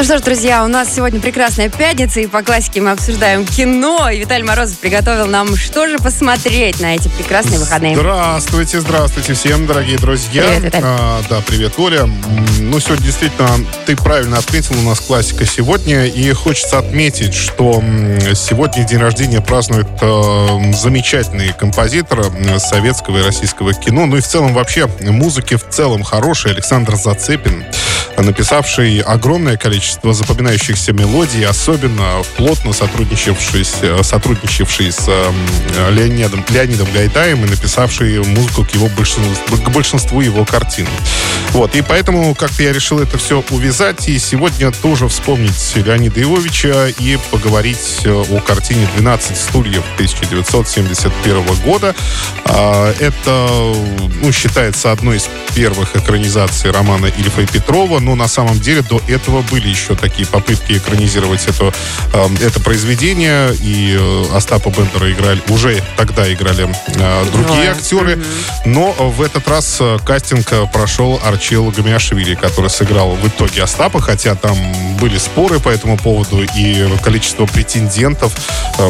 Ну что ж, друзья, у нас сегодня прекрасная пятница, и по классике мы обсуждаем кино. И Виталий Морозов приготовил нам, что же посмотреть на эти прекрасные выходные. Здравствуйте, здравствуйте всем, дорогие друзья. Привет, Виталий. А, да, привет, Оля. Ну, сегодня действительно, ты правильно отметил, у нас классика сегодня. И хочется отметить, что сегодня день рождения празднует э, замечательный композитор м, советского и российского кино. Ну и в целом вообще музыки в целом хороший Александр Зацепин написавший огромное количество запоминающихся мелодий, особенно плотно сотрудничавший, с- сотрудничавший с эм, Леонидом, Леонидом Гайдаем и написавший музыку к, его большинству, к большинству его картин. Вот, и поэтому как-то я решил это все увязать, и сегодня тоже вспомнить Леонида Ивовича и поговорить э, о картине «12 стульев» 1971 года. А, Это, ну, считается одной из первых экранизаций романа Ильфа и Петрова, но на самом деле до этого были еще такие попытки экранизировать это, э, это произведение, и э, Остапа Бендера играли, уже тогда играли э, другие Двое. актеры, но в этот раз э, кастинг прошел Арчил Гамиашвили, который сыграл в итоге Остапа, хотя там были споры по этому поводу, и количество претендентов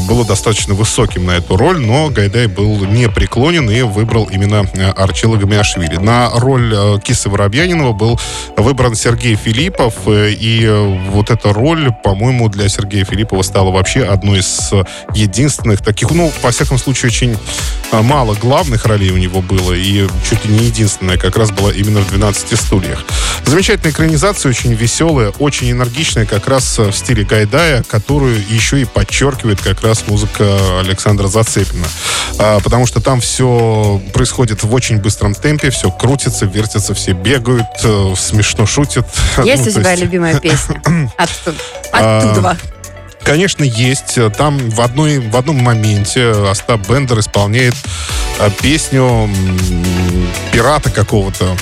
было достаточно высоким на эту роль, но Гайдай был не преклонен и выбрал именно Арчила Гамиашвили. На роль Кисы Воробьянинова был выбран Сергей Филиппов, э, и э, вот эта роль, по-моему, для Сергея Филиппова стала вообще одной из э, единственных таких, ну, во всяком случае, очень мало главных ролей у него было, и чуть ли не единственная как раз была именно в «12 стульях». Замечательная экранизация, очень веселая, очень энергичная, как раз в стиле Гайдая, которую еще и подчеркивает как раз музыка Александра Зацепина. А, потому что там все происходит в очень быстром темпе, все крутится, вертится, все бегают, смешно шутят. Есть Ну, у тебя есть- любимая песня? Оттуда. А, Оттуда. Конечно, есть. Там в, одной, в одном моменте Остап Бендер исполняет э, песню пирата какого-то.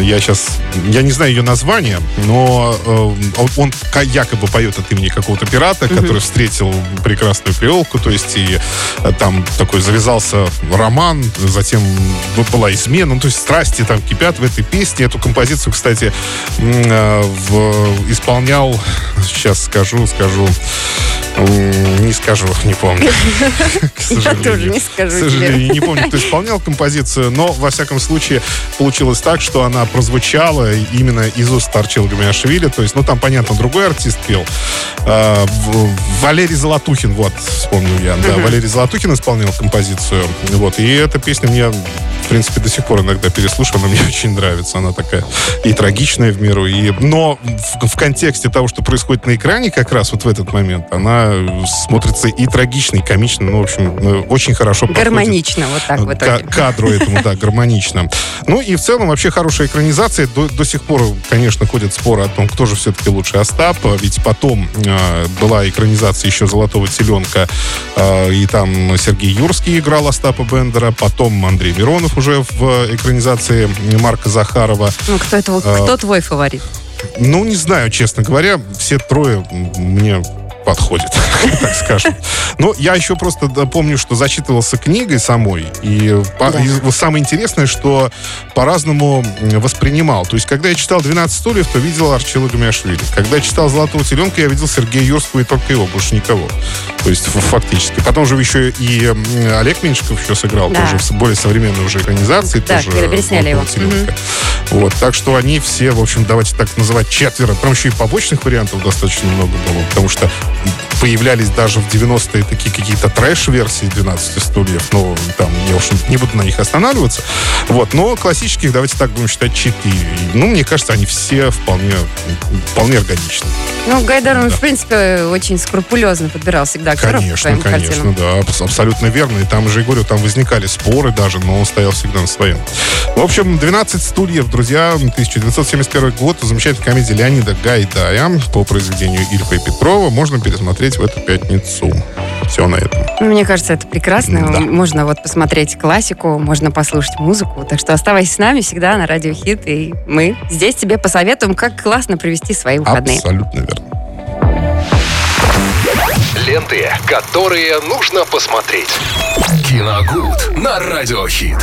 Я сейчас... Я не знаю ее название, но э, он, якобы поет от имени какого-то пирата, который встретил прекрасную креолку, то есть и э, там такой завязался роман, затем была измена, ну, то есть страсти там кипят в этой песне. Эту композицию, кстати, э, в- исполнял, сейчас скажу, скажу, скажу, не помню. К Я сожалению. тоже не скажу К сожалению, не помню, кто исполнял композицию, но, во всяком случае, получилось так, что она прозвучала именно из уст Арчила Гамиашвили. То есть, ну, там, понятно, другой артист пел. А, Валерий Золотухин, вот, вспомнил я. Да, Валерий Золотухин исполнял композицию. Вот, и эта песня мне, в принципе, до сих пор иногда переслушиваю, она мне очень нравится. Она такая и трагичная в меру, и... Но в, в контексте того, что происходит на экране как раз вот в этот момент, она смотрится и трагично, и комично. Ну, в общем, э, очень хорошо Гармонично, вот так в к- итоге. кадру этому, да, гармонично. Ну и в целом вообще хорошая экранизация. До, до сих пор, конечно, ходят споры о том, кто же все-таки лучше Остап. Ведь потом э, была экранизация еще «Золотого теленка», э, и там Сергей Юрский играл Остапа Бендера, потом Андрей Миронов уже в экранизации Марка Захарова. Ну, кто это? А, Кто твой фаворит? Ну, не знаю, честно говоря, все трое мне подходят, так скажем. Но я еще просто помню, что зачитывался книгой самой, и, Да. самое интересное, что по-разному воспринимал. То есть, когда я читал «12 стульев», то видел Арчила Гамиашвили. Когда я читал «Золотого теленка», я видел Сергея Юрского и только его, больше никого. То есть, фактически. Потом же еще и Олег Меньшиков еще сыграл, Да. тоже в более современной уже экранизации. Да, тоже пере- пересняли его. «Золотого теленка». Вот, так что они все, в общем, давайте так называть, четверо. Там еще и побочных вариантов достаточно много было, потому что появлялись даже в 90-е такие какие-то трэш-версии 12 стульев. Ну, там, я уж не буду на них останавливаться. Вот, но классических, давайте так будем считать, 4. Ну, мне кажется, они все вполне, вполне органичны. Ну, Гайдар, он, в принципе, очень скрупулезно подбирал всегда актеров Конечно, конечно, картинам. да, абс- абсолютно верно. И там уже, говорю, там возникали споры даже, но он стоял всегда на своем. В общем, 12 стульев, друзья, 1971 год, замечательная комедия Леонида Гайдая по произведению Ильфа и Петрова можно пересмотреть в эту пятницу. Все на этом. Ну, Мне кажется, это прекрасно. Да. Можно вот посмотреть классику, можно послушать музыку. Так что оставайся с нами всегда на Радио Хит, и мы здесь тебе посоветуем, как классно провести свои выходные. Абсолютно верно. Ленты, которые нужно посмотреть. Киногуд на Радиохит.